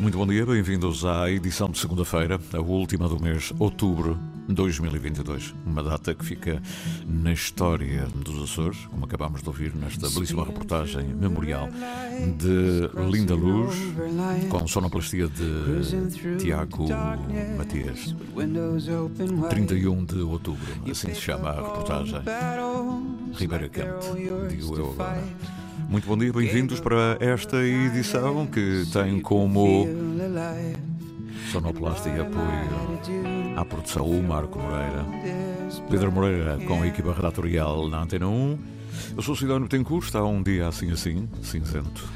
Muito bom dia, bem-vindos à edição de segunda-feira, a última do mês outubro de 2022. Uma data que fica na história dos Açores, como acabámos de ouvir nesta belíssima reportagem memorial de Linda Luz, com sonoplastia de Tiago Matias. 31 de outubro, assim se chama a reportagem. Ribeira Quente, digo eu agora. Muito bom dia, bem-vindos para esta edição que tem como sonoplastia e apoio à produção o Marco Moreira, Pedro Moreira com a equipa redatorial na Antena 1. Eu sou Cidano Tencourt, está um dia assim assim, cinzento,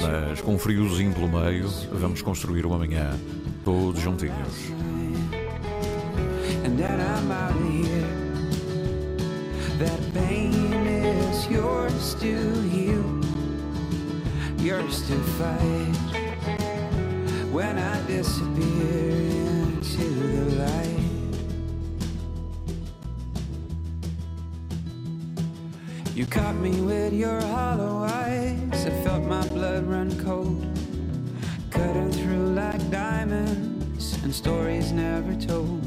mas com um friozinho pelo meio, vamos construir uma manhã todos juntinhos. And then I'm out here. That pain yours to heal, yours to fight. When I disappear into the light, you caught me with your hollow eyes. I felt my blood run cold, cutting through like diamonds and stories never told.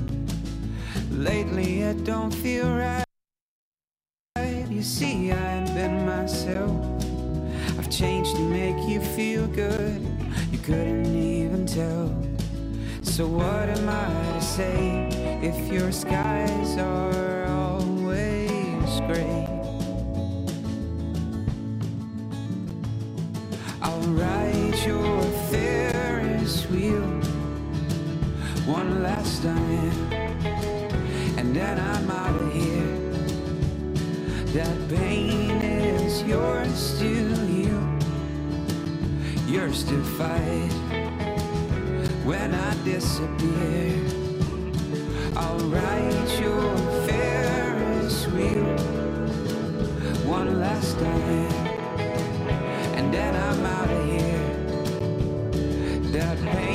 Lately, it don't feel right. You feel good. You couldn't even tell. So, what am I to say if your skies are always gray? I'll ride your Ferris wheel one last time, and then I'm out of here. That pain is yours to heal, yours to fight. When I disappear, I'll ride your Ferris wheel one last time, and then I'm out of here. That pain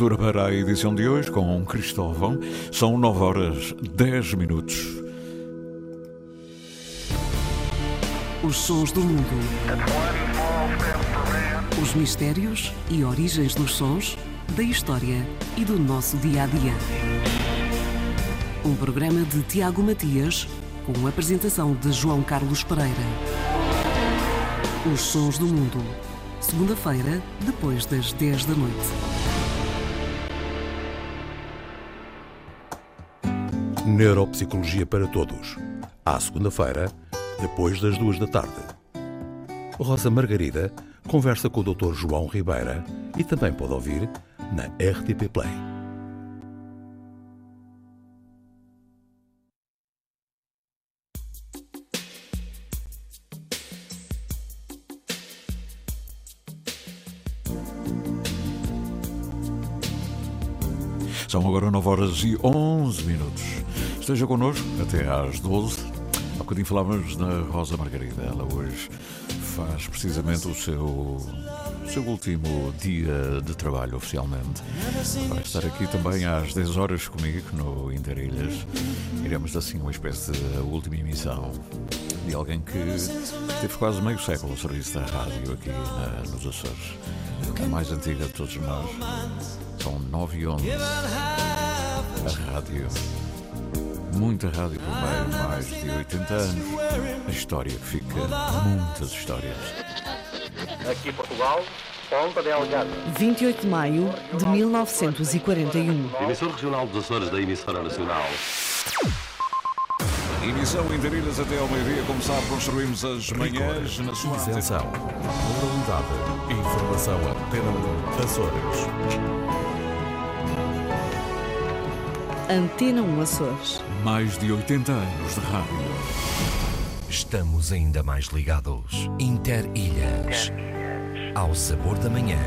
Abertura para a edição de hoje com Cristóvão. São 9 horas 10 minutos. Os sons do mundo. Os mistérios e origens dos sons, da história e do nosso dia a dia. Um programa de Tiago Matias, com a apresentação de João Carlos Pereira. Os sons do mundo. Segunda-feira, depois das 10 da noite. Neuropsicologia para Todos. À segunda-feira, depois das duas da tarde. Rosa Margarida conversa com o Dr. João Ribeira e também pode ouvir na RTP Play. São agora 9 horas e 11 minutos. Esteja connosco até às 12. Há bocadinho falávamos na Rosa Margarida. Ela hoje faz precisamente o seu seu último dia de trabalho oficialmente. Vai estar aqui também às 10 horas comigo no Interilhas. Iremos assim uma espécie de última emissão de alguém que teve quase meio século ao serviço da rádio aqui na, nos Açores. A mais antiga de todos nós. São 9 e 11. A rádio. Muita rádio por meio, mais de 80 anos. A história que fica, muitas histórias. Aqui Portugal, Ponta Delgada. 28 de maio de 1941. Emissor regional dos Açores da emissora nacional. Emissão Interilhas até ao meio-dia, como sabe, construímos as manhãs na sua Isenção. Moralidade. Informação Antena 1 Açores. Antena 1 Açores. Mais de 80 anos de rádio. Estamos ainda mais ligados. Interilhas. Ao sabor da manhã,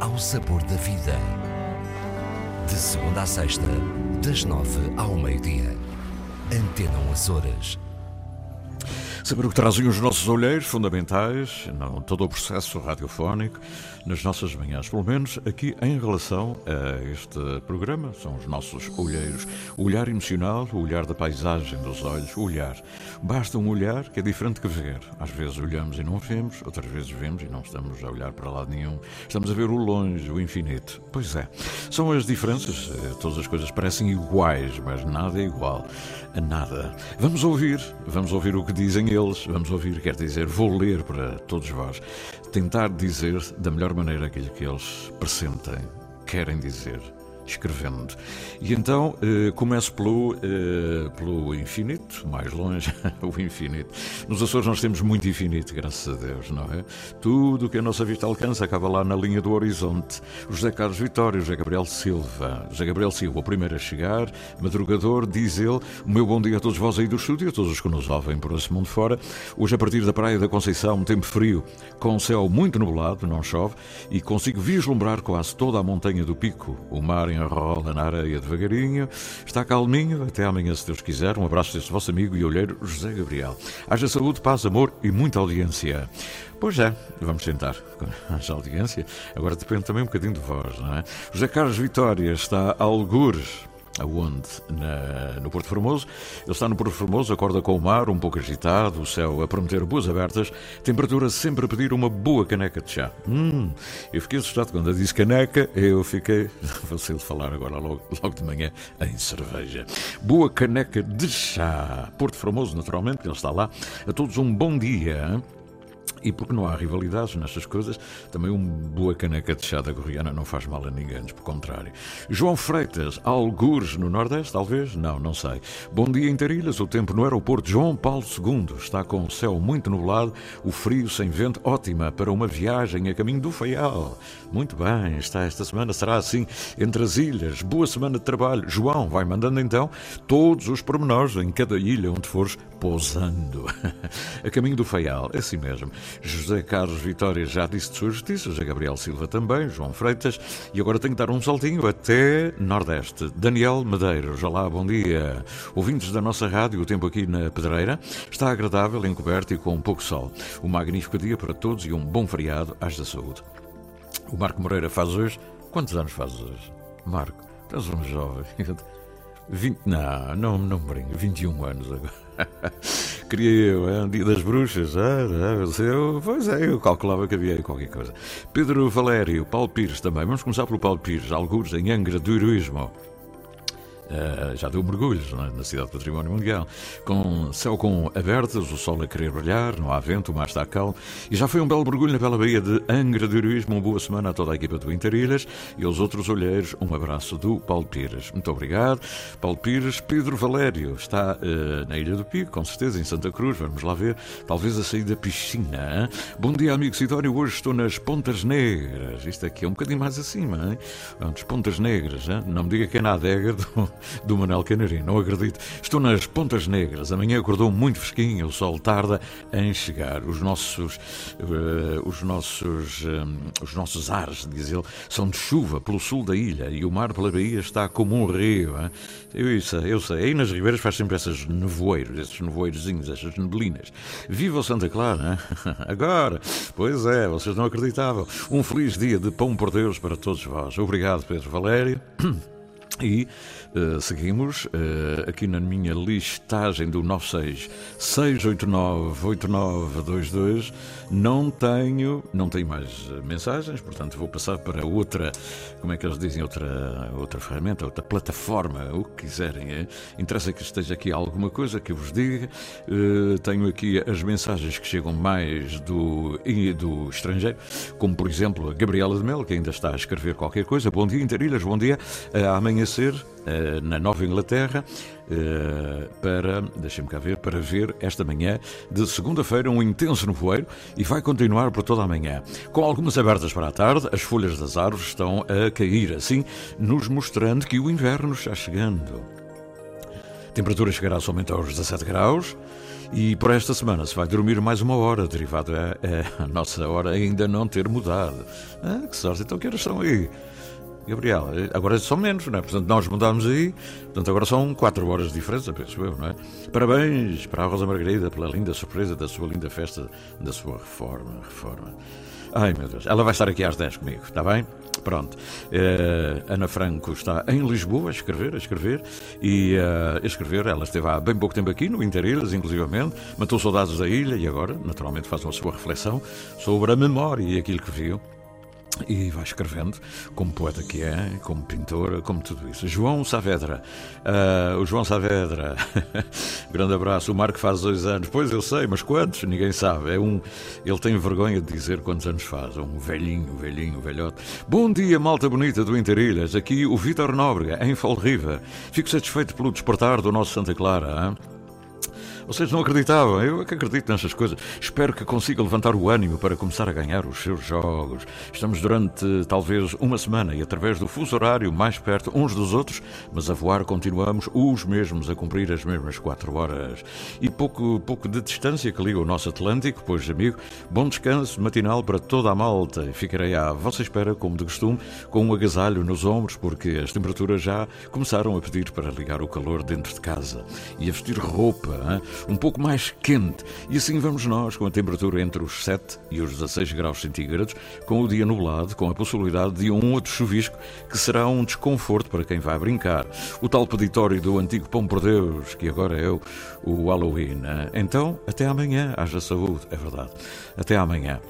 ao sabor da vida. De segunda a sexta, das nove ao meio-dia. Antena 1 Açores. Saber o que trazem os nossos olheiros fundamentais, não todo o processo radiofónico, nas nossas manhãs, pelo menos aqui em relação a este programa, são os nossos olheiros. O olhar emocional, o olhar da paisagem dos olhos, o olhar. Basta um olhar que é diferente que ver. Às vezes olhamos e não vemos, outras vezes vemos e não estamos a olhar para lado nenhum. Estamos a ver o longe, o infinito. Pois é, são as diferenças. eh, Todas as coisas parecem iguais, mas nada é igual a nada. Vamos ouvir, vamos ouvir o que dizem eles, vamos ouvir, quer dizer, vou ler para todos vós, tentar dizer da melhor maneira aquilo que eles pressentem, querem dizer. Escrevendo. E então eh, começo pelo, eh, pelo infinito, mais longe, o infinito. Nos Açores nós temos muito infinito, graças a Deus, não é? Tudo o que a nossa vista alcança acaba lá na linha do horizonte. José Carlos Vitório, José Gabriel Silva. José Gabriel Silva, o primeiro a chegar, madrugador, diz ele: O meu bom dia a todos vós aí do estúdio, a todos os que nos ouvem por esse mundo fora. Hoje, a partir da Praia da Conceição, tempo frio, com céu muito nublado, não chove, e consigo vislumbrar quase toda a montanha do pico. O mar enrola na areia devagarinho, está calminho, até amanhã, se Deus quiser. Um abraço deste vosso amigo e olheiro José Gabriel. Haja saúde, paz, amor e muita audiência. Pois é, vamos tentar. Haja audiência. Agora depende também um bocadinho de vós, não é? José Carlos Vitória está a algures aonde? Na- no Porto Formoso. Ele está no Porto Formoso, acorda com o mar, um pouco agitado, o céu a prometer boas abertas, temperatura sempre a pedir uma boa caneca de chá. Hum, eu fiquei assustado quando eu disse caneca, eu fiquei, fácil de falar agora logo, logo de manhã, em cerveja. Boa caneca de chá. Porto Formoso, naturalmente, ele está lá. A todos um bom dia. hein? E porque não há rivalidades nestas coisas, também uma boa caneca de chá da Gorriana não faz mal a ninguém, pelo contrário. João Freitas, algures no Nordeste, talvez? Não, não sei. Bom dia em Tarilhas, o tempo no aeroporto João Paulo II está com o céu muito nublado, o frio sem vento, ótima para uma viagem a caminho do Faial. Muito bem, está esta semana, será assim entre as ilhas. Boa semana de trabalho. João, vai mandando então todos os pormenores em cada ilha onde fores pousando. a caminho do Faial, é assim mesmo. José Carlos Vitória já disse de sua justiça, José Gabriel Silva também, João Freitas, e agora tenho que dar um saltinho até Nordeste. Daniel Medeiros, olá, bom dia. Ouvintes da nossa rádio, o tempo aqui na Pedreira está agradável, encoberto e com um pouco sol. Um magnífico dia para todos e um bom feriado, às da saúde. O Marco Moreira faz hoje. Quantos anos faz hoje? Marco, estás um jovem. 20, não, não, não brinco, 21 anos agora. Queria eu, é um dia das bruxas. Ah, ah, eu, pois é, eu calculava que havia qualquer coisa. Pedro Valério, Paulo Pires também. Vamos começar pelo Paulo Pires, alguns em Angra do Heroísmo. Uh, já deu mergulhos não é? na cidade do Património Mundial. Com céu com abertas, o sol a querer brilhar, não há vento, o mar está calmo. E já foi um belo mergulho na bela baía de Angra do Heroísmo. Uma boa semana a toda a equipa do Interilhas e aos outros olheiros. Um abraço do Paulo Pires. Muito obrigado. Paulo Pires, Pedro Valério está uh, na Ilha do Pico, com certeza, em Santa Cruz. Vamos lá ver. Talvez a sair da piscina. Hein? Bom dia, amigo Sidónio. Hoje estou nas Pontas Negras. Isto aqui é um bocadinho mais acima. Hein? Pontas Negras. Hein? Não me diga que é na adega do do Manel Canarim, não acredito. Estou nas Pontas Negras. Amanhã acordou muito fresquinho, o sol tarda em chegar. Os nossos, uh, os nossos, um, os nossos ares, diz ele, são de chuva pelo sul da ilha e o mar pela Bahia está como um rio. Hein? Eu sei, eu sei. Aí nas ribeiras faz sempre esses nevoeiros, esses nevoeirozinhos, essas neblinas. Viva o Santa Clara, hein? Agora, pois é, vocês não acreditavam. Um feliz dia de pão por Deus para todos vós. Obrigado, Pedro Valério. E uh, seguimos uh, aqui na minha listagem do 96 689 8922 não tenho, não tenho mais eh, mensagens, portanto vou passar para outra, como é que eles dizem, outra, outra ferramenta, outra plataforma, o que quiserem. É? Interessa que esteja aqui alguma coisa que eu vos diga. Uh, tenho aqui as mensagens que chegam mais do, do estrangeiro, como por exemplo a Gabriela de Mel, que ainda está a escrever qualquer coisa. Bom dia, Interilhas, bom dia. Uh, amanhecer uh, na Nova Inglaterra. Uh, para, deixem-me cá ver, para ver esta manhã de segunda-feira um intenso nevoeiro e vai continuar por toda a manhã. Com algumas abertas para a tarde, as folhas das árvores estão a cair, assim nos mostrando que o inverno está chegando. A temperatura chegará somente aos 17 graus. E por esta semana se vai dormir mais uma hora, derivado a, a, nossa hora ainda não ter mudado. Ah, que sorte, então que horas são aí? Gabriel, agora são menos, não é? Portanto, nós mudámos aí, portanto, agora são 4 horas de diferença, penso eu, não é? Parabéns para a Rosa Margarida pela linda surpresa da sua linda festa, da sua reforma. reforma. Ai meu Deus, ela vai estar aqui às 10 comigo, está bem? Pronto. Uh, Ana Franco está em Lisboa a escrever, a escrever, e uh, a escrever, ela esteve há bem pouco tempo aqui, no Interilhas, inclusivamente, matou saudades da ilha e agora, naturalmente, faz uma sua reflexão sobre a memória e aquilo que viu e vai escrevendo, como poeta que é, como pintor, como tudo isso. João Saavedra, uh, o João Saavedra, grande abraço. O Marco faz dois anos, pois eu sei, mas quantos? Ninguém sabe. É um, ele tem vergonha de dizer quantos anos faz. É um velhinho, velhinho, velhote. Bom dia, malta bonita do Interilhas. Aqui o Vítor Nóbrega, em Falriva. Fico satisfeito pelo despertar do nosso Santa Clara. Hein? Vocês não acreditavam, eu é que acredito nessas coisas. Espero que consiga levantar o ânimo para começar a ganhar os seus jogos. Estamos durante talvez uma semana e através do fuso horário mais perto uns dos outros, mas a voar continuamos os mesmos, a cumprir as mesmas quatro horas. E pouco, pouco de distância que liga o nosso Atlântico, pois, amigo, bom descanso matinal para toda a malta. Ficarei à vossa espera, como de costume, com um agasalho nos ombros, porque as temperaturas já começaram a pedir para ligar o calor dentro de casa e a vestir roupa. Hein? Um pouco mais quente. E assim vamos nós, com a temperatura entre os 7 e os 16 graus centígrados, com o dia nublado, com a possibilidade de um outro chuvisco que será um desconforto para quem vai brincar. O tal peditório do antigo Pão por Deus, que agora é o, o Halloween. Então, até amanhã. Haja saúde, é verdade. Até amanhã.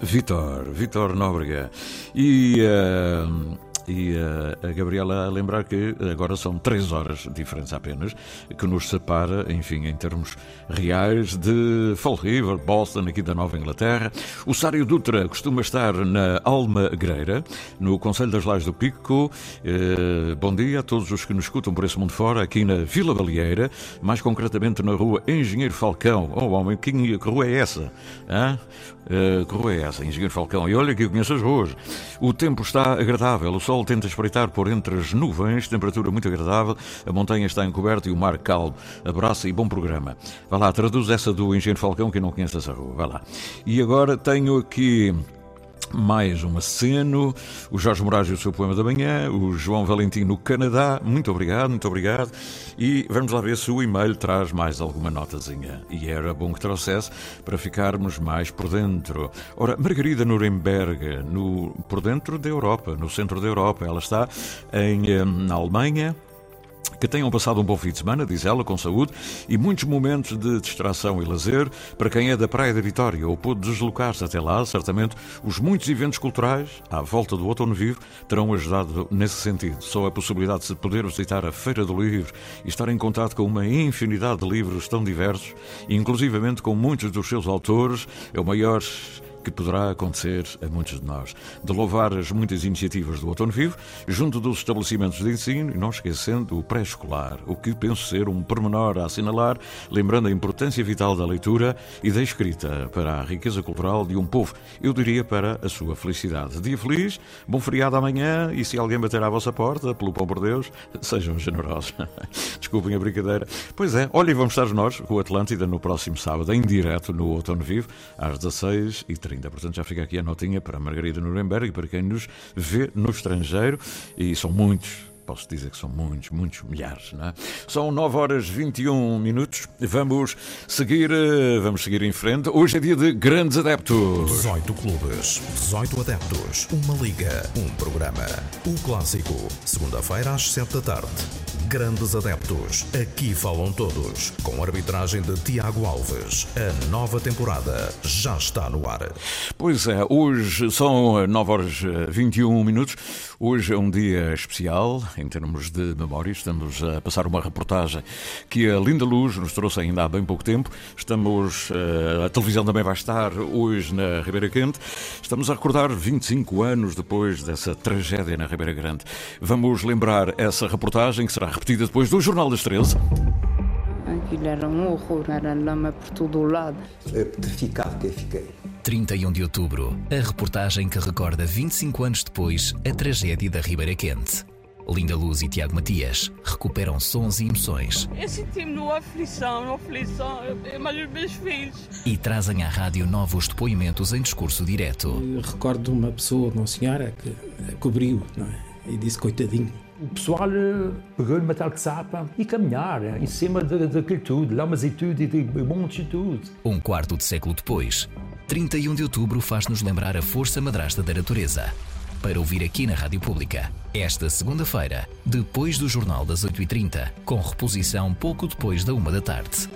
Vitor, Vitor Nóbrega. E. Uh, e uh, a Gabriela a lembrar que agora são três horas diferentes apenas, que nos separa, enfim, em termos reais, de Fall River, Boston, aqui da Nova Inglaterra. O Sário Dutra costuma estar na Almagreira, no Conselho das Lajes do Pico. Uh, bom dia a todos os que nos escutam por esse mundo fora, aqui na Vila Balieira, mais concretamente na rua Engenheiro Falcão. Oh, homem, que, que rua é essa? Hã? Uh, que rua é essa, Engenheiro Falcão? E olha que eu conheço as ruas. O tempo está agradável, o sol sol tenta espreitar por entre as nuvens, temperatura muito agradável, a montanha está encoberta e o mar calmo. Abraço e bom programa. Vá lá, traduz essa do Engenheiro Falcão que não conheço essa rua. Vá lá. E agora tenho aqui mais um aceno, o Jorge Moraes e o seu poema da manhã, o João Valentim no Canadá, muito obrigado, muito obrigado. E vamos lá ver se o e-mail traz mais alguma notazinha. E era bom que trouxesse para ficarmos mais por dentro. Ora, Margarida Nuremberg, no, por dentro da Europa, no centro da Europa, ela está em, eh, na Alemanha, que tenham passado um bom fim de semana, diz ela, com saúde, e muitos momentos de distração e lazer para quem é da Praia da Vitória ou pôde deslocar-se até lá. Certamente, os muitos eventos culturais à volta do Outono Vivo terão ajudado nesse sentido. Só a possibilidade de poder visitar a Feira do Livro e estar em contato com uma infinidade de livros tão diversos, inclusivamente com muitos dos seus autores, é o maior que poderá acontecer a muitos de nós. De louvar as muitas iniciativas do Outono Vivo, junto dos estabelecimentos de ensino e não esquecendo o pré-escolar, o que penso ser um pormenor a assinalar, lembrando a importância vital da leitura e da escrita para a riqueza cultural de um povo, eu diria para a sua felicidade. Dia feliz, bom feriado amanhã e se alguém bater à vossa porta, pelo pão por Deus, sejam generosos. Desculpem a brincadeira. Pois é, olha, vamos estar nós, com o Atlântida, no próximo sábado, em direto no Outono Vivo, às 16h30. Portanto, já fica aqui a notinha para Margarida Nuremberg para quem nos vê no estrangeiro, e são muitos posso dizer que são muitos, muitos milhares. Não é? São 9 horas 21 minutos. Vamos seguir, eh, vamos seguir em frente. Hoje é dia de grandes adeptos. 18 clubes, 18 adeptos, uma liga, um programa. O clássico, segunda-feira às 7 da tarde. Grandes adeptos, aqui falam todos. Com a arbitragem de Tiago Alves. A nova temporada já está no ar. Pois é, hoje são 9 horas 21 minutos. Hoje é um dia especial em termos de memória. Estamos a passar uma reportagem que a Linda Luz nos trouxe ainda há bem pouco tempo. Estamos, eh, a televisão também vai estar hoje na Ribeira Quente. Estamos a recordar 25 anos depois dessa tragédia na Ribeira Grande. Vamos lembrar essa reportagem que será repetida depois do Jornal das 13. Aquilo era um horror, era lama por todo o lado. É petrificado que eu fiquei. 31 de outubro, a reportagem que recorda 25 anos depois a tragédia da Ribeira Quente. Linda Luz e Tiago Matias recuperam sons e emoções. Eu senti-me numa aflição, aflição, mas os meus filhos. E trazem à rádio novos depoimentos em discurso direto. Eu recordo uma pessoa, uma senhora, que cobriu, não é? E disse, coitadinho. O pessoal eh, pegou metal de sapa e caminhar eh, em cima daquilo tudo, lamas e e de montes e tudo. Um quarto de século depois, 31 de outubro faz-nos lembrar a força madrasta da natureza para ouvir aqui na Rádio Pública. Esta segunda-feira, depois do Jornal das 8h30, com reposição pouco depois da uma da tarde.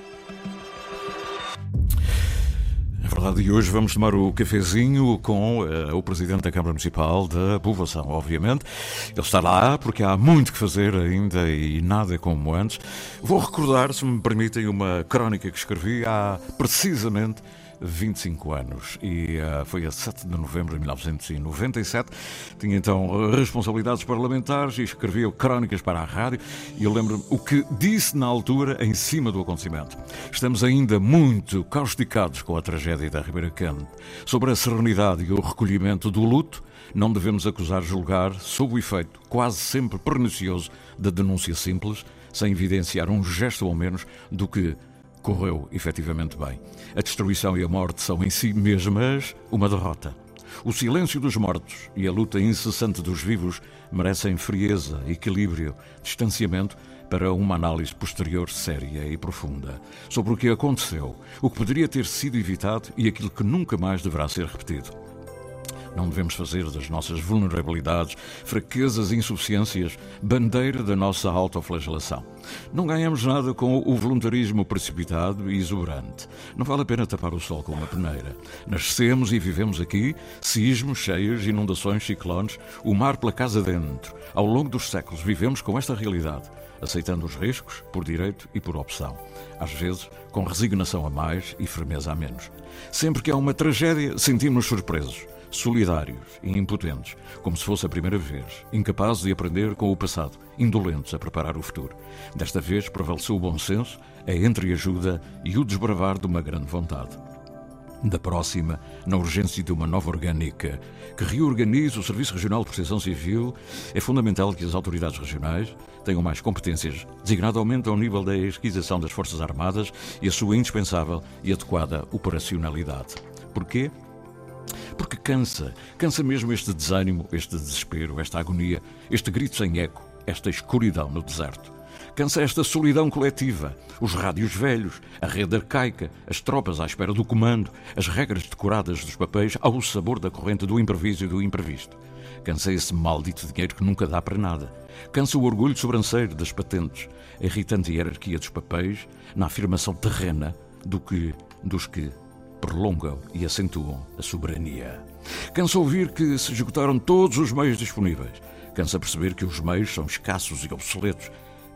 É verdade, e hoje vamos tomar o cafezinho com uh, o Presidente da Câmara Municipal da Povoação, obviamente. Ele está lá porque há muito que fazer ainda e nada como antes. Vou recordar, se me permitem, uma crónica que escrevi há precisamente 25 anos e uh, foi a 7 de novembro de 1997. Tinha então responsabilidades parlamentares e escrevia crónicas para a rádio e eu lembro-me o que disse na altura em cima do acontecimento. Estamos ainda muito causticados com a tragédia da Ribeira Quente. Sobre a serenidade e o recolhimento do luto, não devemos acusar julgar sob o efeito quase sempre pernicioso da denúncia simples, sem evidenciar um gesto ao menos do que correu efetivamente bem. A destruição e a morte são em si mesmas uma derrota. O silêncio dos mortos e a luta incessante dos vivos merecem frieza, equilíbrio, distanciamento para uma análise posterior séria e profunda sobre o que aconteceu, o que poderia ter sido evitado e aquilo que nunca mais deverá ser repetido. Não devemos fazer das nossas vulnerabilidades, fraquezas e insuficiências bandeira da nossa autoflagelação. Não ganhamos nada com o voluntarismo precipitado e exuberante. Não vale a pena tapar o sol com uma peneira. Nascemos e vivemos aqui, sismos, cheias, inundações, ciclones, o mar pela casa dentro. Ao longo dos séculos vivemos com esta realidade, aceitando os riscos por direito e por opção. Às vezes, com resignação a mais e firmeza a menos. Sempre que há uma tragédia, sentimos-nos surpresos solidários e impotentes, como se fosse a primeira vez, incapazes de aprender com o passado, indolentes a preparar o futuro. Desta vez prevaleceu o bom senso, a entreajuda e o desbravar de uma grande vontade. Da próxima, na urgência de uma nova orgânica que reorganize o Serviço Regional de Proteção Civil, é fundamental que as autoridades regionais tenham mais competências, designadamente ao nível da esquização das Forças Armadas e a sua indispensável e adequada operacionalidade. Porquê? Porque cansa, cansa mesmo este desânimo, este desespero, esta agonia, este grito sem eco, esta escuridão no deserto. Cansa esta solidão coletiva, os rádios velhos, a rede arcaica, as tropas à espera do comando, as regras decoradas dos papéis ao sabor da corrente do improviso e do imprevisto. Cansa esse maldito dinheiro que nunca dá para nada. Cansa o orgulho sobranceiro das patentes, a irritante hierarquia dos papéis na afirmação terrena do que, dos que prolongam e acentuam a soberania. Cansa ouvir que se esgotaram todos os meios disponíveis. Cansa perceber que os meios são escassos e obsoletos.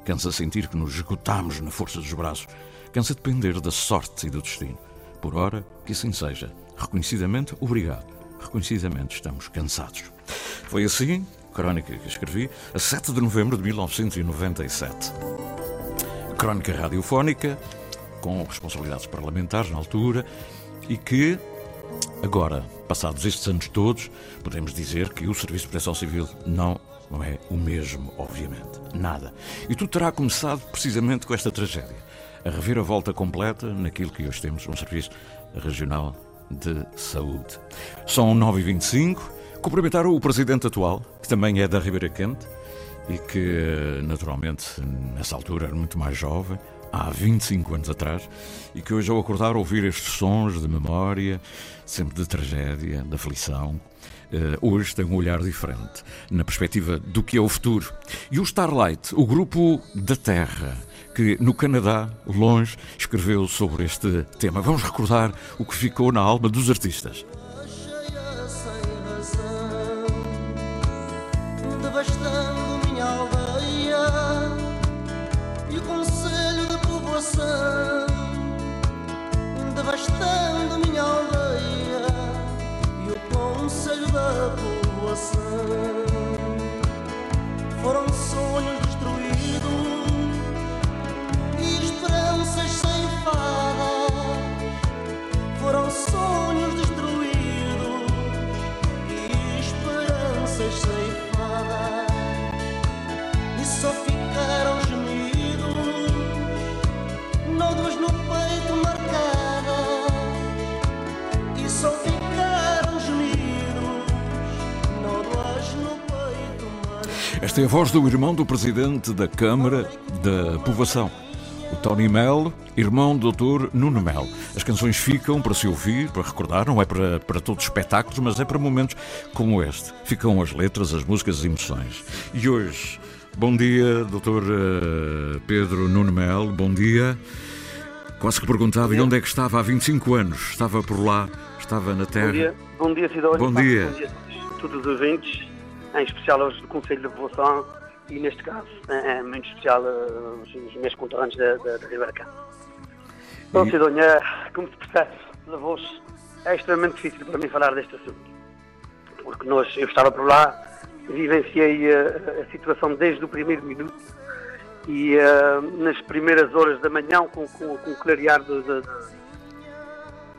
Cansa sentir que nos esgotamos na força dos braços. Cansa depender da sorte e do destino. Por ora, que assim seja. reconhecidamente, obrigado. Reconhecidamente, estamos cansados. Foi assim, crónica que escrevi, a 7 de novembro de 1997. Crónica radiofónica, com responsabilidades parlamentares na altura, e que, agora, passados estes anos todos, podemos dizer que o Serviço de Proteção Civil não não é o mesmo, obviamente. Nada. E tudo terá começado precisamente com esta tragédia. A reviravolta completa naquilo que hoje temos, um Serviço Regional de Saúde. São 9h25. Cumprimentar o Presidente atual, que também é da Ribeira Quente e que, naturalmente, nessa altura era muito mais jovem, há 25 anos atrás, e que hoje, ao acordar, ouvir estes sons de memória, sempre de tragédia, de aflição, Uh, hoje tem um olhar diferente na perspectiva do que é o futuro. E o Starlight, o grupo da Terra, que no Canadá, longe, escreveu sobre este tema. Vamos recordar o que ficou na alma dos artistas. Esta é a voz do irmão do presidente da Câmara da Povoação, o Tony Melo, irmão do Dr. Nuno Melo. As canções ficam para se ouvir, para recordar, não é para, para todos os espetáculos, mas é para momentos como este. Ficam as letras, as músicas, as emoções. E hoje, bom dia, Dr. eh, Pedro Nuno Melo, bom dia. Quase que perguntava e onde é que estava há 25 anos? Estava por lá, estava na Terra. Bom dia, bom dia Sidónio. Bom dia. Bom dia a todos os ouvintes, em especial aos do Conselho de Povoação e, neste caso, em, em muito especial eh, os, os meus conterrâneos da, da, da Ribeira Cá. Bom, eh, como se percebe da voz, é extremamente difícil para mim falar deste assunto. Porque nós, eu estava por lá, vivenciei eh, a situação desde o primeiro minuto e eh, nas primeiras horas da manhã, com, com, com o clarear do, do,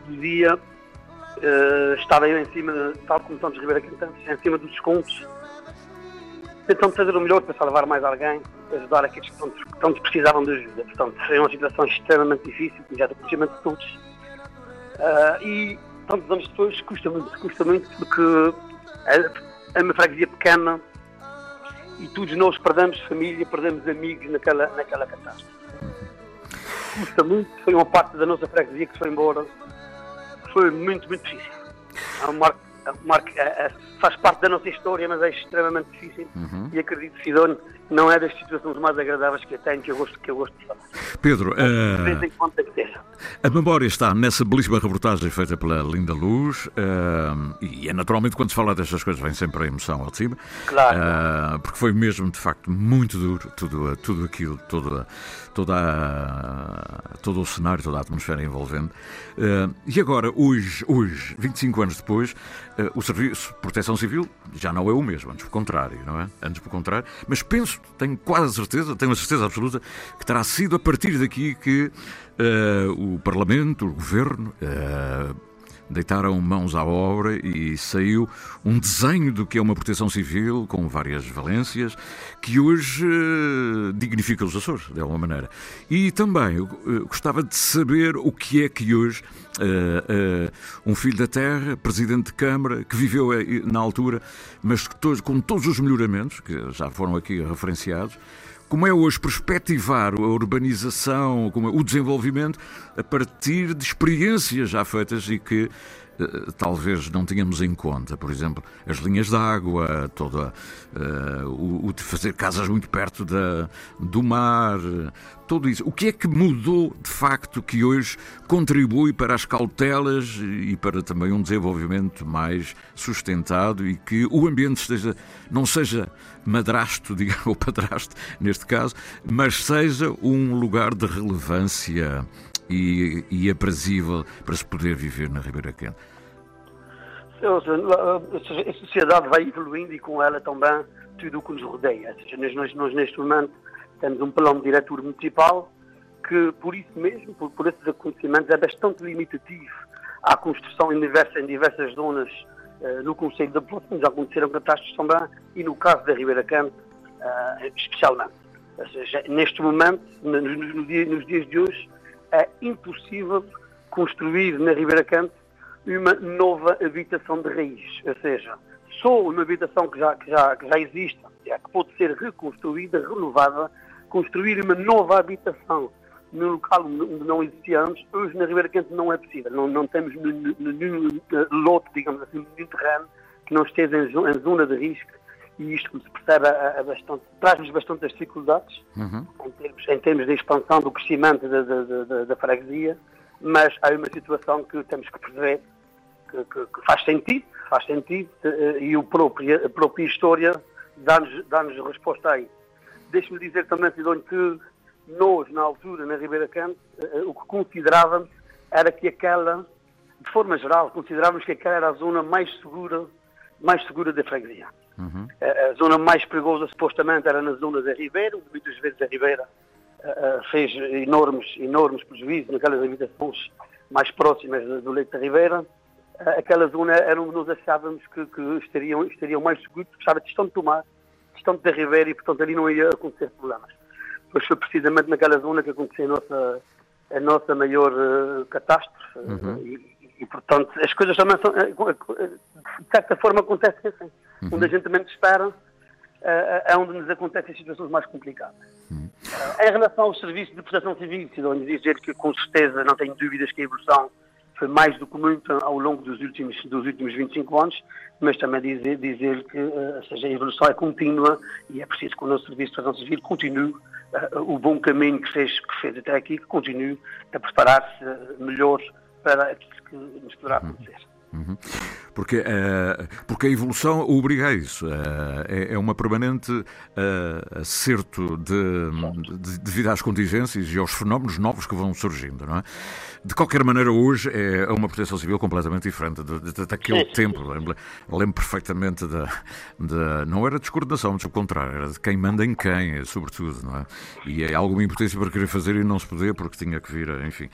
do dia, eh, estava eu em cima, tal como estamos Ribeira Cantantes, em cima dos descontos, tentando fazer o melhor para salvar mais alguém, ajudar aqueles que tanto, precisavam de ajuda. Portanto, foi uma situação extremamente difícil, já do conhecimento de todos. Ah, e tantos anos depois custa muito, custa muito porque é, é uma freguesia pequena e todos nós perdemos família, perdemos amigos naquela, naquela catástrofe. Custa muito, foi uma parte da nossa freguesia que foi embora. Foi muito, muito difícil. É um marco, faz parte da nossa história, mas é extremamente difícil. E acredito, Sidónio, não é das situações mais agradáveis que eu tenho, que eu gosto, que eu gosto de falar. Pedro, que ter. A memória está nessa belíssima reportagem feita pela Linda Luz eh, e é naturalmente quando se fala destas coisas vem sempre a emoção ao de cima. Claro. Eh, porque foi mesmo de facto muito duro tudo, tudo aquilo, toda, toda a- todo o cenário, toda a atmosfera envolvendo. E agora, hoje, hoje, 25 anos depois, o Serviço de Proteção Civil já não é o mesmo, antes pelo contrário, não é? Antes pelo contrário, mas penso, tenho quase a certeza, tenho a certeza absoluta que terá sido a partir daqui que eh, o Parlamento, o Governo, eh, deitaram mãos à obra e saiu um desenho do que é uma proteção civil com várias valências que hoje eh, dignifica os Açores, de alguma maneira. E também gostava de saber o que é que hoje um filho da terra, presidente de Câmara, que viveu eh, na altura, mas com todos os melhoramentos que já foram aqui referenciados, como é hoje perspectivar a urbanização, como é o desenvolvimento a partir de experiências já feitas e que eh, talvez não tínhamos em conta, por exemplo, as linhas de água, toda eh, o, o de fazer casas muito perto da, do mar, eh, tudo isso. O que é que mudou de facto que hoje contribui para as cautelas e para também um desenvolvimento mais sustentado e que o ambiente esteja, não seja madrasto, digamos, ou padrasto neste caso, mas seja um lugar de relevância e, e aprazível para se poder viver na Ribeira Quente. A sociedade vai evoluindo e com ela também tudo o que nos rodeia. Seja, nós, nós neste momento temos um plano diretor municipal que, por isso mesmo, por, por esses acontecimentos, é bastante limitativo à construção em diversas, em diversas zonas uh, no Conselho da População. Já aconteceram catástrofes também e no caso da Ribeira Canto, uh, especialmente. Seja, neste momento, nos dias de hoje, é impossível construir na Ribeira Canto uma nova habitação de raiz. Ou seja, só uma habitação que já, que já, que já existe, é, que pode ser reconstruída, renovada, construir uma nova habitação no local onde não existíamos, hoje na Ribeira Quente não é possível. Não, não temos nenhum lote, digamos assim, nenhum terreno que não esteja em, em zona de risco e isto, como se percebe, traz-nos bastantes dificuldades uhum. em, termos, em, termos, de expansão do crescimento da, da, da, da, freguesia, mas há uma situação que temos que perceber que, que, que faz sentido, faz sentido eh, e o próprio, a própria história dá-nos dá resposta aí. Deixe-me dizer também, Sidónio, que nós, na altura, na Ribeira Canto, eh, eh, o que considerávamos era que aquela, de forma geral, considerávamos que aquela era a zona mais segura, mais segura da freguesia. Uhum. A, zona mais perigosa, supostamente, era na zona da Ribeira, onde muitas vezes a Ribeira uh, fez enormes, enormes prejuízos naquelas habitações mais próximas do, leito da Ribeira. Uh, aquela zona era onde nós achávamos que, que estariam, estariam mais seguros, porque estava distante do mar, distante da Ribeira e, portanto, ali não ia acontecer problemas pois foi precisamente naquela zona que aconteceu a nossa, a nossa maior uh, catástrofe. Uhum. E, e, portanto, as coisas também são, uh, de certa forma, acontecem assim. Uhum. Onde a gente menos espera, uh, é onde nos acontecem situações mais complicadas. Uhum. em relação aos serviços de proteção civil, Sidónio, dizer que, com certeza, não tenho dúvidas que a evolução foi mais do que muito ao longo dos últimos, dos últimos 25 anos, mas também dizer, dizer que uh, seja, a evolução é contínua e é preciso que o nosso Serviço de Proteção Civil continue uh, o bom caminho que fez, que fez até aqui, que continue a preparar-se melhor para aquilo que nos poderá uhum. acontecer. Uhum. Porque, uh, porque a evolução obriga a isso. Uh, é, é, uma permanente uh, acerto de, de, devido às contingências e aos fenómenos novos que vão surgindo, não é? De qualquer maneira, hoje é uma proteção civil completamente diferente daquele tempo. Lembro, lembro perfeitamente da, da. Não era descoordenação, mas o contrário, era de quem manda em quem, sobretudo, não é? E é alguma impotência para querer fazer e não se poder, porque tinha que vir, enfim,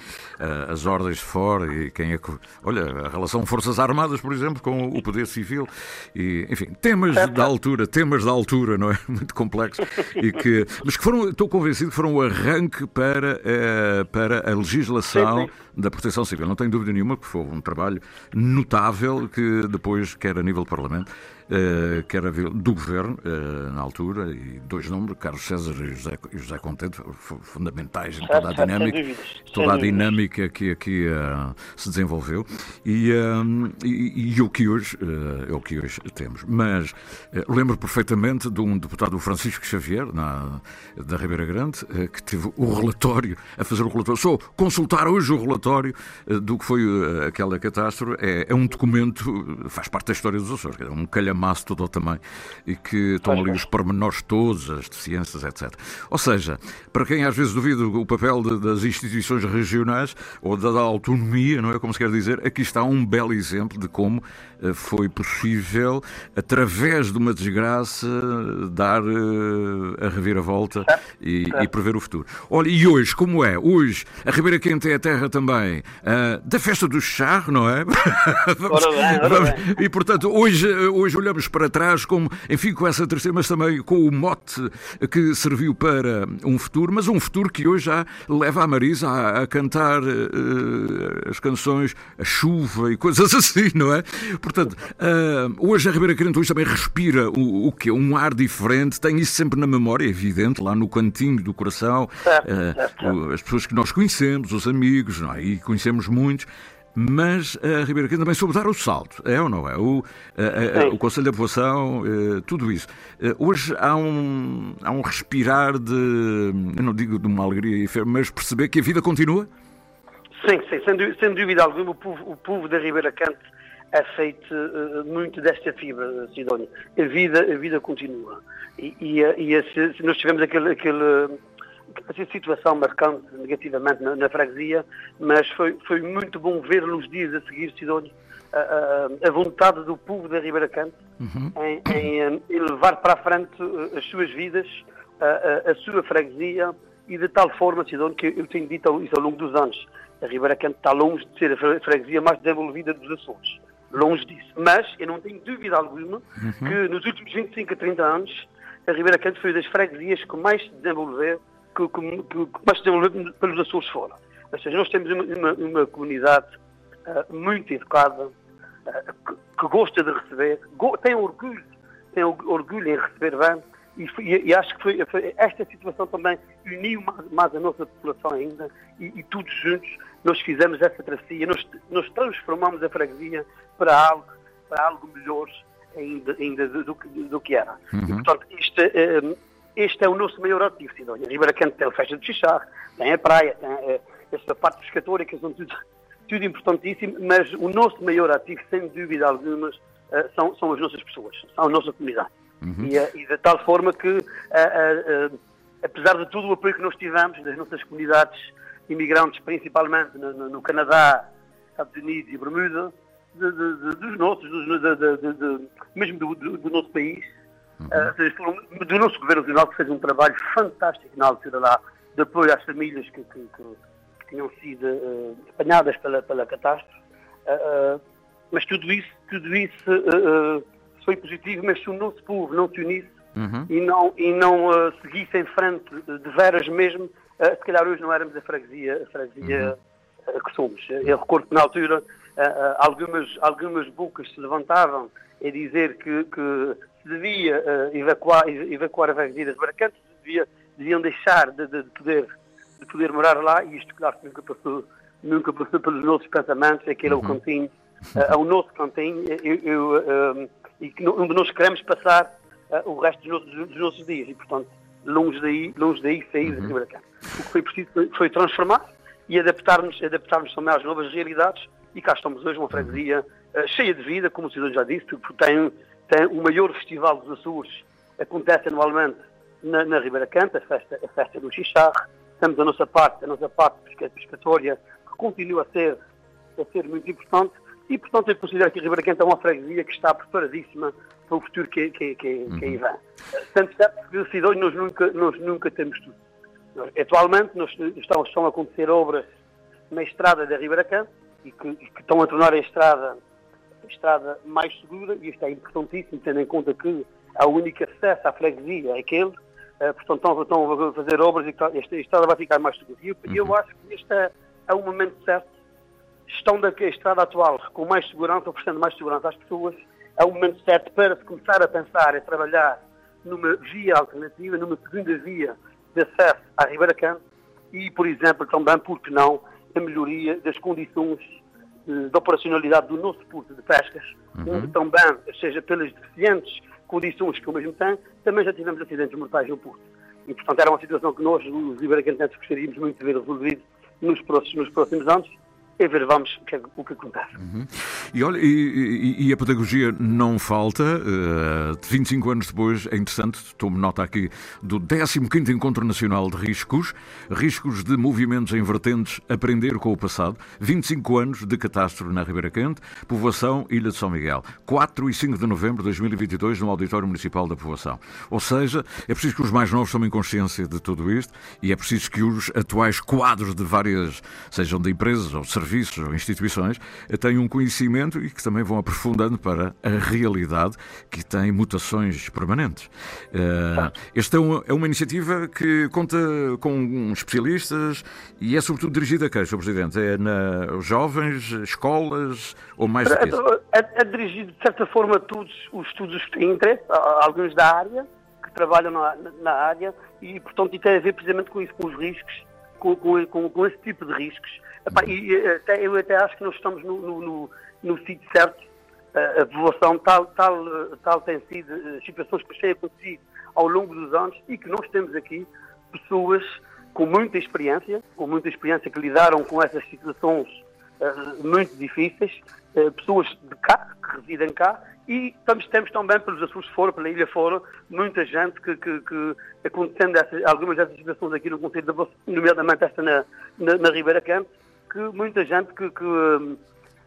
as ordens de fora e quem é que. Olha, a relação Forças Armadas, por exemplo, com o poder civil. E, enfim, temas da altura, temas da altura, não é? Muito complexos. E que, mas que foram, estou convencido que foram o arranque para, uh, para a legislação. Da Proteção Civil. Não tenho dúvida nenhuma que foi um trabalho notável que depois, quer a nível do Parlamento, que era do governo, uh, na altura, e dois nomes, Carlos César e José, José Contente, fundamentais em toda a dinâmica, toda a dinâmica que aqui uh, se desenvolveu, e, e, e, o que hoje, é o que hoje temos. Mas lembro perfeitamente de um deputado Francisco Xavier, na, da Ribeira Grande, que teve o relatório, a fazer o relatório, só consultar hoje o relatório do que foi aquela catástrofe, é, é um documento, faz parte da história dos Açores, é um calhamaço massa todo também e que estão ali os pormenores todos, as deficiências, etc. Ou seja, para quem às vezes duvida o papel de, das instituições regionais ou da, da, autonomia, não é como se quer dizer, aqui está um belo exemplo de como uh, foi possível, através de uma desgraça, dar uh, a reviravolta e, e, prever o futuro. Olha, e hoje, como é? Hoje, a Ribeira Quente é a terra também uh, da festa do charro, não é? vamos, ora bem, ora vamos. E portanto, hoje, hoje olhamos olhamos para trás, como, enfim, com essa terceira, mas também com o mote que serviu para um futuro, mas um futuro que hoje já leva a Marisa a, a cantar uh, as canções A Chuva e coisas assim, não é? Portanto, uh, hoje a Ribeira hoje também respira o, o quê? Um ar diferente, tem isso sempre na memória, é evidente, lá no cantinho do coração, uh, as pessoas que nós conhecemos, os amigos, não é? E conhecemos muitos mas a Ribeira Quente também soube dar o salto, é ou não é? O, a, a, o Conselho de Aprovação, eh, tudo isso. Eh, hoje há um, há um respirar de, eu não digo de uma alegria, mas perceber que a vida continua? Sim, sim, sem, sem dúvida alguma, o povo, o povo da Ribeira Cante é feito uh, muito desta fibra, Sidónia. A vida, a vida continua. E, e, e esse, nós tivemos aquele, aquele essa situação marcante negativamente na, na, freguesia, mas foi, foi muito bom ver nos dias a seguir, Sidónio, a, a, vontade do povo da Ribeira Canto uhum. em, em, em, levar para a frente as suas vidas, a, a, sua freguesia e de tal forma, Sidónio, que eu tenho dito isso ao longo dos anos, a Ribeira Canto está longe de ser a freguesia mais desenvolvida dos Açores. Longe disso. Mas eu não tenho dúvida alguma uhum. que nos últimos 25 a 30 anos a Ribeira Canto foi das freguesias que mais se desenvolveu, que, que, que pelos Açores fora. Ou seja, nós temos uma, uma, comunidade uh, muito educada, uh, que, que, gosta de receber, go, tem orgulho, tem orgulho em receber bem, e, e, acho que foi, foi, esta situação também uniu mais, mais a nossa população ainda, e, e, todos juntos nós fizemos essa travessia, nós, nós transformamos a freguesia para algo, para algo melhor ainda, ainda do, do, do, que era. Uhum. E, portanto, este, um, este é o nosso maior ativo, Sidónia. Ribeira Canto tem a festa de Xixar, tem a praia, tem uh, essa parte pescatória, que são tudo, tudo importantíssimo, mas o nosso maior ativo, sem dúvida alguma, uh, são, são as nossas pessoas, são a nossa comunidade. Uhum. E, uh, e, de tal forma que, apesar de todo o apoio que nós tivemos das nossas comunidades imigrantes, principalmente no, no, no Canadá, Estados Unidos e Bermuda, de, de, de, dos nossos, dos, mesmo do, do, nosso país, uhum. uh, do nosso governo regional, que fez um trabalho fantástico na altura lá, de apoio às famílias que, que, que, que tinham sido uh, apanhadas pela, pela catástrofe. Uh, mas tudo isso, tudo isso foi positivo, mas se o nosso povo não se unisse uhum. e não, e não seguisse em frente de veras mesmo, se calhar hoje não éramos a freguesia, a freguesia uhum. que somos. Eu recordo que na altura uh, algumas, algumas bocas se levantavam a dizer que, que devia uh, evacuar, evacuar a freguesia de Bracantes, devia, deviam deixar de, de, poder, de poder morar lá, e isto, claro, nunca passou, nunca passou pelos nossos pensamentos, aquele uhum. é o cantinho, uh, é o nosso cantinho, eu, eu, e que onde nós queremos passar uh, o resto dos nossos, dos nossos, dias, e portanto, longe daí, longe daí sair uhum. para cá. O que foi preciso foi, foi transformar e adaptar-nos adaptar também às novas realidades e cá estamos hoje, uma freguesia uh, cheia de vida, como o senhor já disse, porque tem, tem o maior festival dos Açores, acontece anualmente na, na Ribeira Canta, a festa, a festa do Xixar. Temos a nossa parte, a nossa parte pescatória, que continua a ser, a ser muito importante, e portanto eu considero que a Ribeira Canta é uma freguesia que está preparadíssima para o futuro que, que, que, uhum. que aí vem. Tanto que Sidónio nós nunca, nós nunca temos tudo. Atualmente nós, estão, estão a acontecer obras na estrada da Ribeira Canta, e que, que, estão a tornar a estrada, estrada mais segura, e isto é importantíssimo, tendo em conta que a única acesso à freguesia é aquele, uh, portanto estão, estão, a fazer obras e esta estrada vai ficar mais segura. E eu, uhum. eu acho que este é, é o momento certo, estão da estrada atual com mais segurança, oferecendo mais segurança às pessoas, é o momento certo para se começar a pensar e trabalhar numa via alternativa, numa segunda via de acesso à Ribeira Canto e, por exemplo, também, por que não, a melhoria das condições de operacionalidade do nosso porto de pescas, uhum. onde também, seja pelas deficientes condições que o mesmo tem, também já tivemos acidentes mortais no porto. E, portanto, era uma situação que nós, os iberacantenses, gostaríamos muito de ver resolvido nos próximos, nos próximos anos e ver vamos o que, é, o que. Uhum. E olha, e, e, e, a pedagogia não falta. Uh, 25 anos depois, é interessante, tomo nota aqui do 15º Encontro Nacional de Riscos, Riscos de Movimentos em Vertentes, Aprender com o Passado, 25 anos de catástrofe na Ribeira Quente, Povoação, Ilha de São Miguel, 4 e 5 de novembro de 2022, no Auditório Municipal da Povoação. Ou seja, é preciso que os mais novos tomem consciência de tudo isto e é preciso que os atuais quadros de várias, sejam de empresas ou serviços, serviços ou instituições têm um conhecimento e que também vão aprofundando para a realidade que tem mutações permanentes. Eh, esta é uma, é uma iniciativa que conta com especialistas e é sobretudo dirigida a quem, Sr. Presidente? É na jovens, escolas ou mais do que isso? É, é, é dirigido, de certa forma, a todos os estudos que têm interesse, alguns da área, que trabalham na, na área, e, portanto, tem a ver precisamente com isso, com os riscos, com, com, com esse tipo de riscos Epá, e, até, eu até acho que nós estamos no, no, no, no sítio certo. A população tal, tal, tal tem sido, as situações que têm acontecido ao longo dos anos e que nós temos aqui pessoas com muita experiência, com muita experiência que lidaram com essas situações muito difíceis, uh, pessoas de cá, que residem cá, e estamos, temos também pelos Açores fora, pela ilha fora, muita gente que, que, que acontecendo essas, algumas dessas situações aqui no Conselho da Bolsa, nomeadamente esta na, na, na Ribeira Canto, que muita gente que, que um,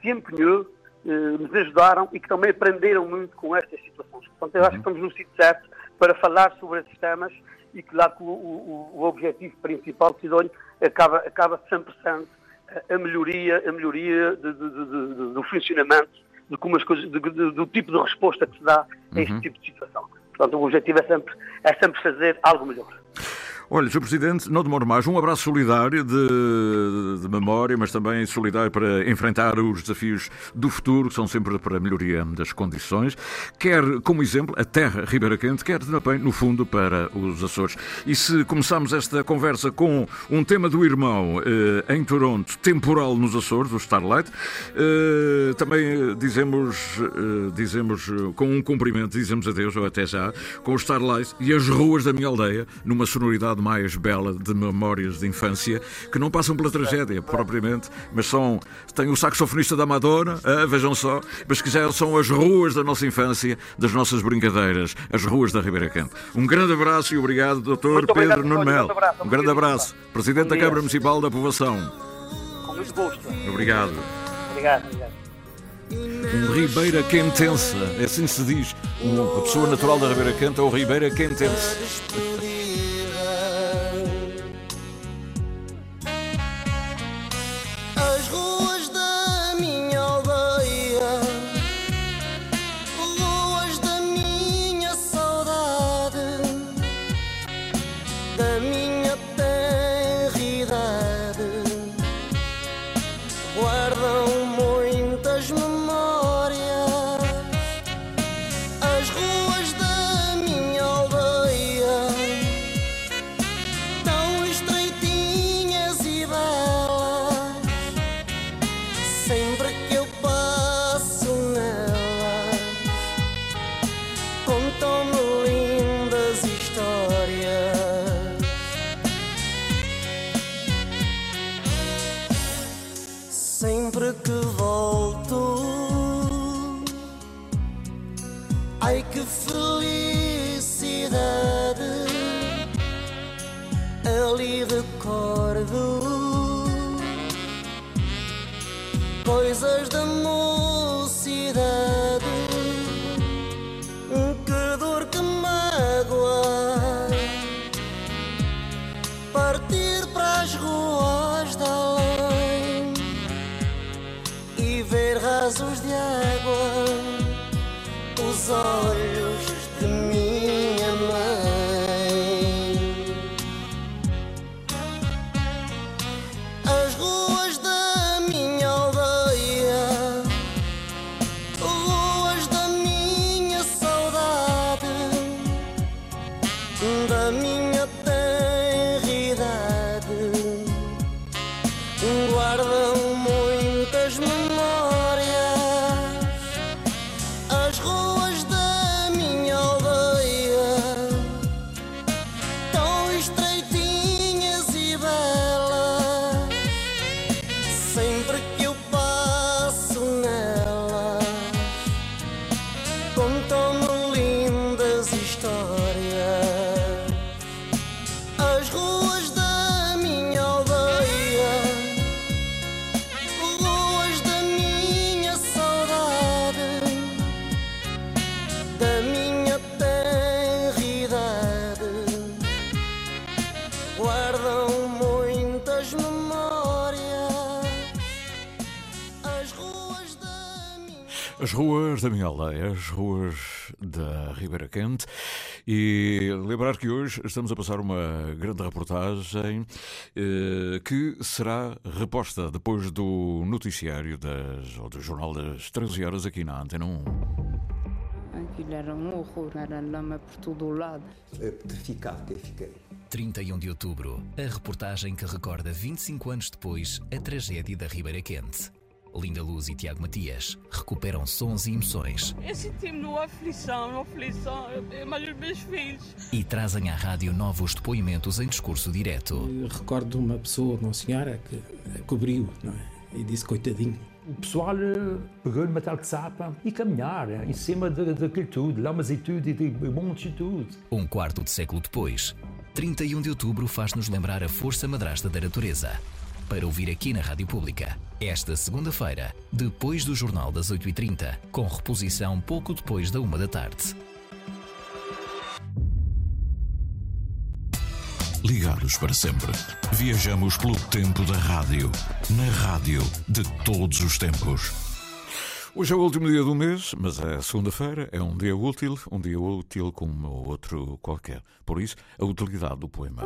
se empenhou nos ajudaram e que também aprenderam muito com estas situações. Portanto, eu acho que estamos no sítio certo para falar sobre esses temas e que lá o, o, o objetivo principal, Sidónio, acaba, acaba sempre sendo a melhoria, a melhoria de, de, de, do funcionamento, de como as coisas, do tipo de resposta que se dá a este uhum. tipo de situação. Portanto, o objetivo é sempre, é sempre fazer algo melhor. Olha, Sr. Presidente, não demoro mais. Um abraço solidário de, de, memória, mas também solidário para enfrentar os desafios do futuro, que são sempre para a melhoria das condições. Quer como exemplo a terra Ribeira Quente, quer também, no fundo, para os Açores. E se começamos esta conversa com um tema do irmão eh, em Toronto, temporal nos Açores, o Starlight, eh, também dizemos, eh, dizemos com um cumprimento, dizemos adeus ou até já, com o Starlight e as ruas da minha aldeia, numa sonoridade mais bela de memórias de infância que não passam pela tragédia propriamente, mas são. Tem o saxofonista da Madonna, ah, vejam só, mas que já são as ruas da nossa infância, das nossas brincadeiras, as ruas da Ribeira Quente. Um grande abraço e obrigado, Dr. Pedro Nuno Mel. Um grande abraço. Presidente da Câmara Municipal da Povoação. Com muito gosto. Obrigado. Obrigado, obrigado. Um Ribeira Quentense, é assim se diz. Uma pessoa natural da Ribeira Quente é o Ribeira Quentense. As ruas da minha aldeia, as ruas da Ribeira Quente. E lembrar que hoje estamos a passar uma grande reportagem eh, que será reposta depois do noticiário das, ou do jornal das 13 horas aqui na Antena 1. Aquilo era um horror, era lama por todo o lado. É petrificado que fiquei. 31 de outubro, a reportagem que recorda 25 anos depois a tragédia da Ribeira Quente. Linda Luz e Tiago Matias recuperam sons e emoções. Eu senti-me numa aflição, numa aflição, mas os meus filhos. E trazem à rádio novos depoimentos em discurso direto. Eu recordo de uma pessoa, uma senhora, que cobriu não é? e disse coitadinho. O pessoal eh, pegou no metal de sapa e caminhar eh, em cima daquilo tudo, lamazitude e de monte de tudo. Um quarto de século depois, 31 de outubro faz-nos lembrar a força madrasta da natureza para ouvir aqui na Rádio Pública. Esta segunda-feira, depois do Jornal das 8h30, com reposição pouco depois da uma da tarde. Ligados para sempre. Viajamos pelo tempo da rádio. Na rádio de todos os tempos. Hoje é o último dia do mês, mas é segunda-feira, é um dia útil, um dia útil como outro qualquer. Por isso, a utilidade do poema.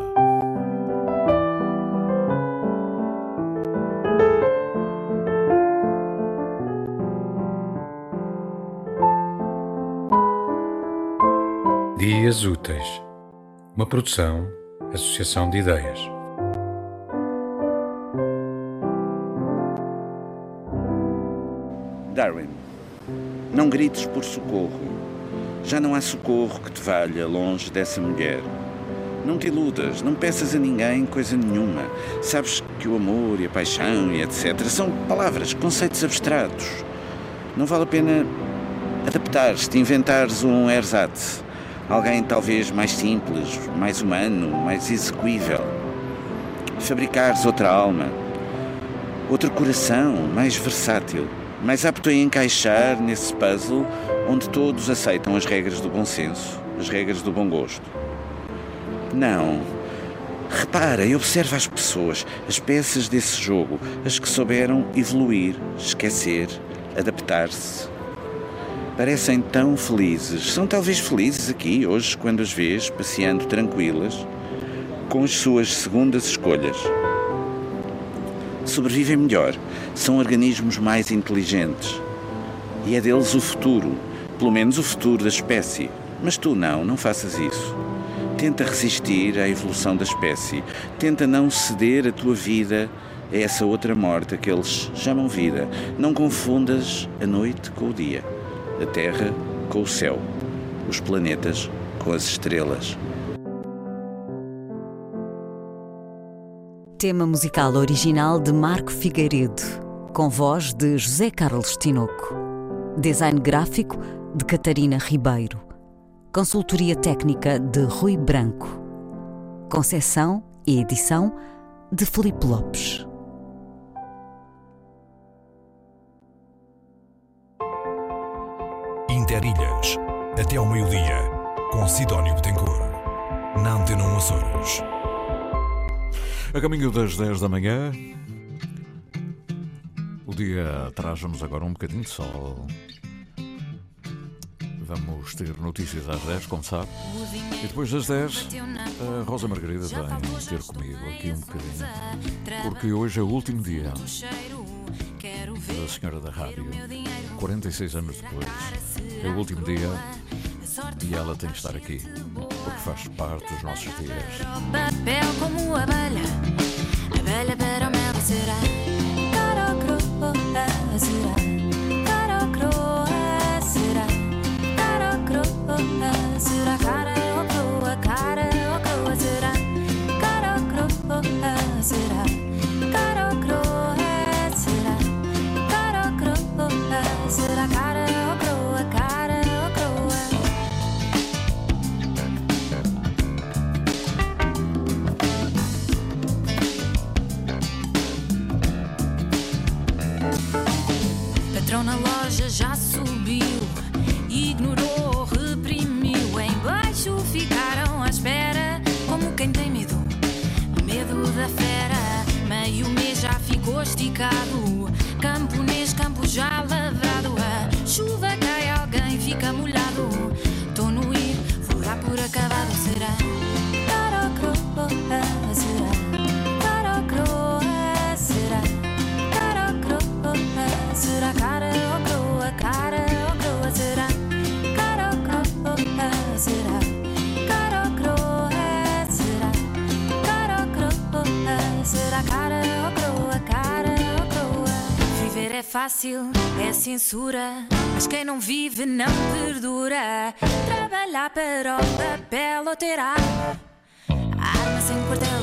Dias Úteis. Uma produção, associação de ideias. Darwin, não grites por socorro. Já não há socorro que te valha longe dessa mulher. Não te iludas, não peças a ninguém coisa nenhuma. Sabes que o amor e a paixão e etc. são palavras, conceitos abstratos. Não vale a pena adaptares-te, inventares um ersatz. Alguém talvez mais simples, mais humano, mais execuível. Fabricares outra alma, outro coração, mais versátil mais apto a encaixar nesse puzzle onde todos aceitam as regras do bom senso, as regras do bom gosto. Não. Repara e observa as pessoas, as peças desse jogo, as que souberam evoluir, esquecer, adaptar-se. Parecem tão felizes. São talvez felizes aqui, hoje, quando as vês passeando tranquilas, com as suas segundas escolhas sobrevivem melhor, são organismos mais inteligentes. E é deles o futuro, pelo menos o futuro da espécie. Mas tu não, não faças isso. Tenta resistir à evolução da espécie. Tenta não ceder a tua vida a essa outra morte que eles chamam vida. Não confundas a noite com o dia, a terra com o céu, os planetas com as estrelas. Tema musical original de Marco Figueiredo, com voz de José Carlos Tinoco. Design gráfico de Catarina Ribeiro. Consultoria técnica de Rui Branco. Concessão e edição de Felipe Lopes. Até ao meio-dia, com Sidónio Betancourt. Na Antena 1 Açores. A caminho das 10 da manhã, o dia traz-nos agora um bocadinho de sol. Vamos ter notícias às 10, como sabe. E depois das 10, a Rosa Margarida vem ter comigo aqui um bocadinho. Porque hoje é o último dia da Senhora da Rádio. 46 anos depois. É o último dia e ela tem que estar aqui. Porque faz parte dos nossos dias. Papel como abelha, abelha para o mel será. Carocro, será. Carocro, será. Será. Cara cara será. Carocro, será. Esticado. Camponês, campo já lavrado. A chuva cai, alguém fica molhado. Tô no ir, vou dar por acabado, será? Carocro, é fácil, é censura. Mas quem não vive não perdura. Trabalhar para o papel ou ter arma. Arma sem quartel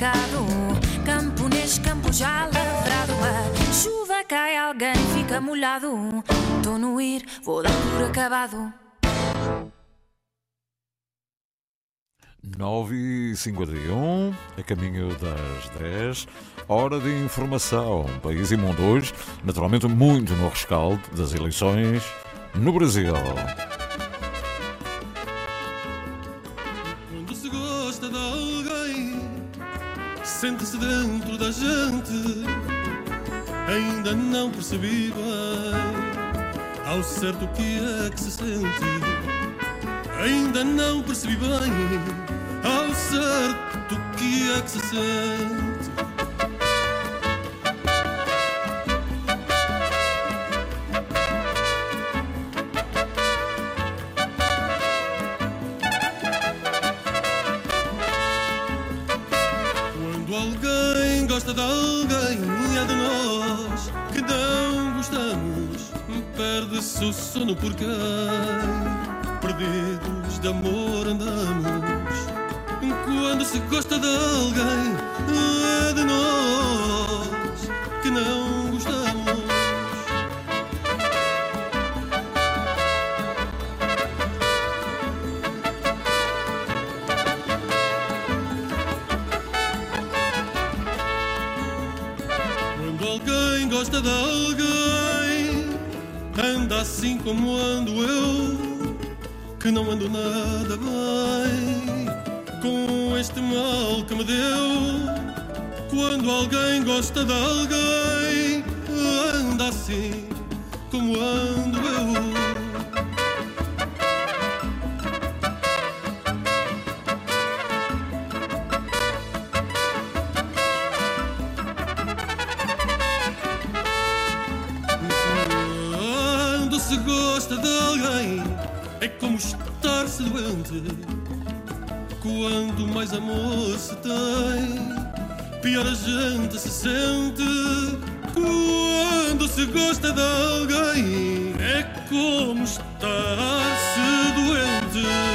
picado. Camponês, campo já lavrado. A chuva cai, alguém fica molhado. Tô no ir, vou dar por acabado. 9 e 51 a caminho das 10, hora de informação. País e mundo hoje, naturalmente, muito no rescaldo das eleições no Brasil. Sente-se dentro da gente. Ainda não percebi bem ao certo o que é que se sente. Ainda não percebi bem ao certo o que é que se sente. O gosta de alguém, é como estar-se doente. Quando mais amor se tem, pior a gente se sente. Quando se gosta de alguém, é como estar-se doente.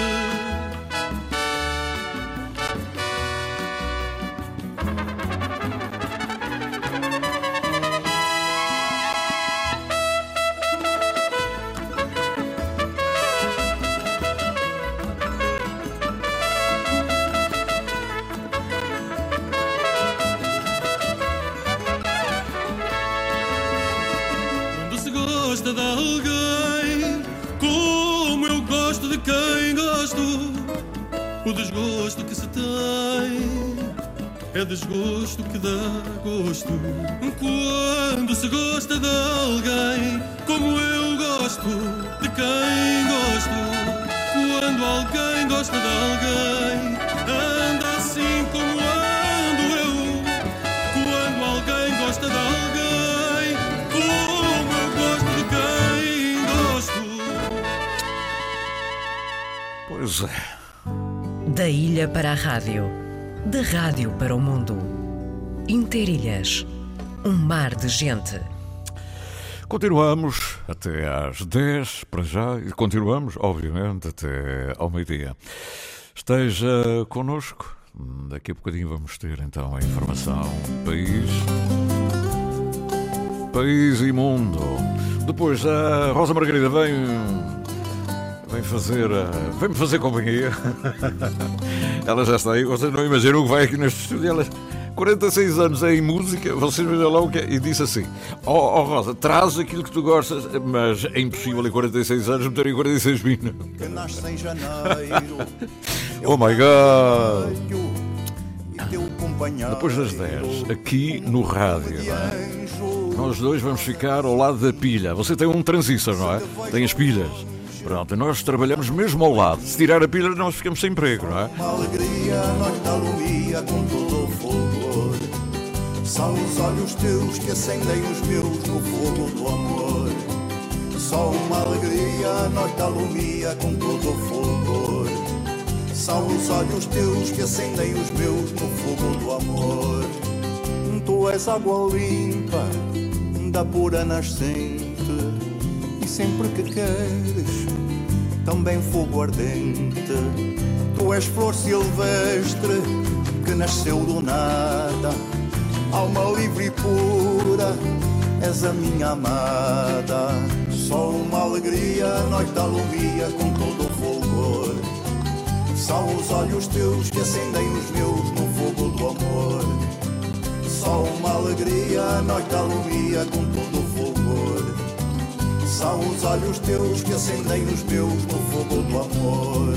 Ilha para a rádio, da rádio para o mundo. Interilhas, um mar de gente. Continuamos até às 10 para já e continuamos, obviamente, até ao meio-dia. Esteja connosco. Daqui a bocadinho vamos ter então a informação país, país e mundo. Depois a Rosa Margarida vem vem fazer vem me fazer companhia. Ela já está aí. Vocês não imaginam o que vai aqui neste estúdio. Ela 46 anos em música, vocês vejam lá o que é. E disse assim: Ó oh, oh, Rosa, traz aquilo que tu gostas, mas é impossível em 46 anos meter em 46 minas. Que nasce em janeiro. oh my god! Depois das 10, aqui no rádio, é? nós dois vamos ficar ao lado da pilha. Você tem um transistor, não é? Tem as pilhas. Pronto, nós trabalhamos mesmo ao lado. Se tirar a pilha, nós ficamos sem emprego, não é? Uma alegria, nós da alumia com todo o fulgor. São os olhos teus que acendem os meus no fogo do amor. Só uma alegria, nós da alumia com todo o fulgor. São os olhos teus que acendem os meus no fogo do amor. Tu és água limpa, da pura nascente, e sempre que queres, também fogo ardente. Tu és flor silvestre que nasceu do nada, alma livre e pura, és a minha amada. Só uma alegria, noite alumia com todo o fulgor. São os olhos teus que acendem os meus no fogo do amor. Só uma alegria, noite alumia com todo o. São os olhos teus que acendem os meus no fogo do amor.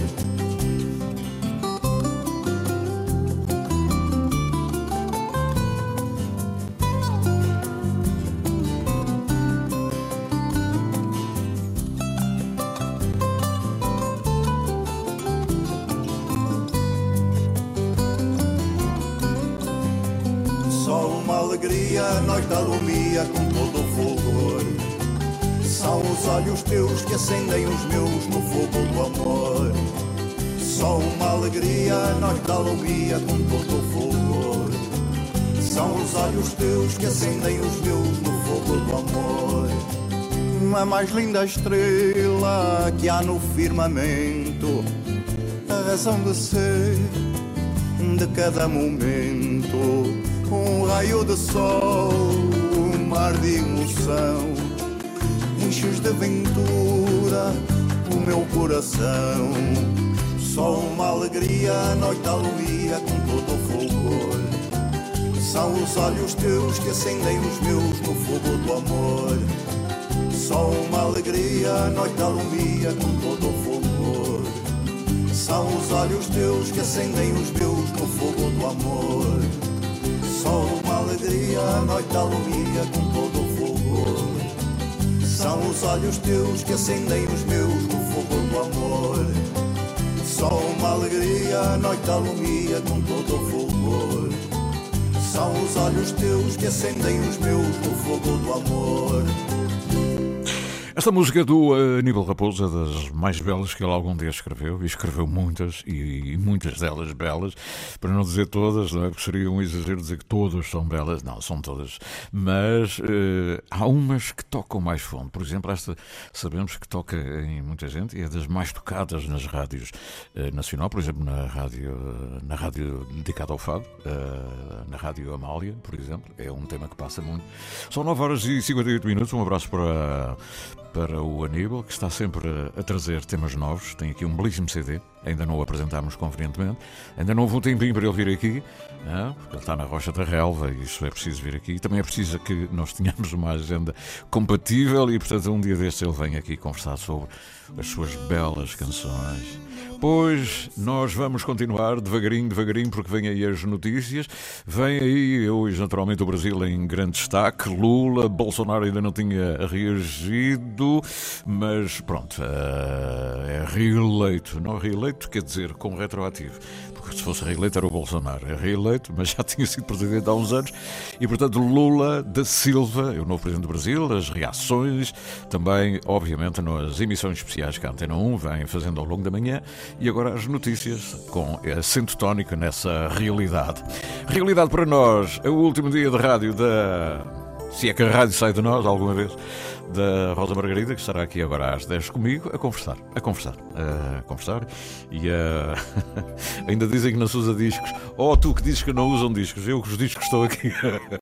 Só uma alegria, noite alumia com olhos teus que acendem os meus no fogo do amor. Só uma alegria, noite alumia com todo o fulgor. São os olhos teus que acendem os meus no fogo do amor. A mais linda estrela que há no firmamento, a razão de ser de cada momento um raio de sol, um mar de emoção, enches de aventura o meu coração. Só uma alegria, a noite alumia com todo o fulgor. São os olhos teus que acendem os meus no fogo do amor. Só uma alegria, a noite alumia com todo o fulgor. São os olhos teus que acendem os meus no fogo do amor. Só uma alegria, a noite alumia com todo o. São os olhos teus que acendem os meus no fogo do amor. Só uma alegria, a noite alumia com todo o fulgor. São os olhos teus que acendem os meus no fogo do amor. Esta música do Aníbal Raposo é das mais belas que ele algum dia escreveu, e escreveu muitas, e, muitas delas belas, para não dizer todas, não é? porque seria um exagero dizer que todas são belas, não, são todas, mas uh, há umas que tocam mais fundo. Por exemplo, esta sabemos que toca em muita gente e é das mais tocadas nas rádios uh, nacional, por exemplo, na rádio, na rádio dedicada ao fado, uh, na rádio Amália, por exemplo, é um tema que passa muito. São 9 horas e 58 minutos, um abraço para para o Aníbal, que está sempre a, trazer temas novos. Tem aqui um belíssimo CD, ainda não o apresentámos convenientemente. Ainda não houve um tempinho para ele vir aqui, não? porque ele está na Rocha da Relva e isso é preciso vir aqui. Também é preciso que nós tenhamos uma agenda compatível e, portanto, um dia deste ele vem aqui conversar sobre as suas belas canções. Pois nós vamos continuar devagarinho, devagarinho, porque vem aí as notícias. Vem aí hoje, naturalmente, o Brasil em grande destaque. Lula, Bolsonaro ainda não tinha reagido, mas pronto, é reeleito. Não reeleito quer dizer com retroativo porque se fosse reeleito era o Bolsonaro. É reeleito, mas já tinha sido presidente há uns anos. E, portanto, Lula da Silva, é o novo presidente do Brasil, as reações, também, obviamente, nas emissões especiais que a Antena 1 vem fazendo ao longo da manhã. E agora as notícias com acento tónico nessa realidade. Realidade para nós, é o último dia de rádio da. Se é que a rádio sai de nós alguma vez da Rosa Margarida, que estará aqui agora às 10 comigo, a conversar, a conversar, a conversar. E a... ainda dizem que não se usa discos. Oh, tu que dizes que não usam discos, eu que os discos estou aqui.